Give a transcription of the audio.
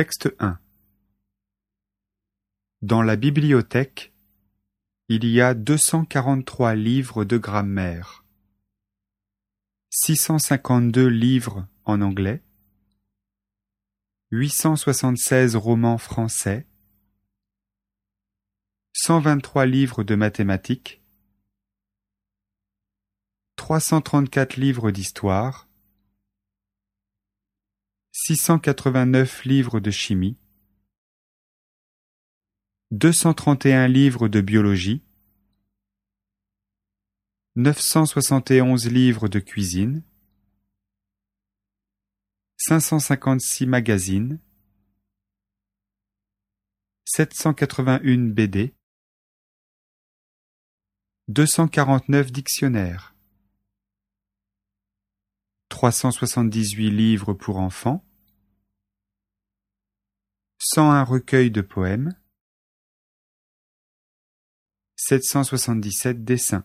Texte 1 Dans la bibliothèque, il y a 243 livres de grammaire, 652 livres en anglais, 876 romans français, 123 livres de mathématiques, 334 livres d'histoire, 689 livres de chimie, 231 livres de biologie, 971 livres de cuisine, 556 magazines, 781 BD, 249 dictionnaires, 378 livres pour enfants, 101 recueils de poèmes, 777 dessins.